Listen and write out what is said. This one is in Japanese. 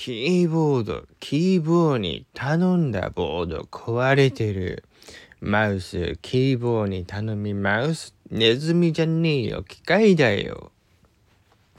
キーボード、キーボードに頼んだボード壊れてる。マウス、キーボードに頼みマウス、ネズミじゃねえよ、機械だよ。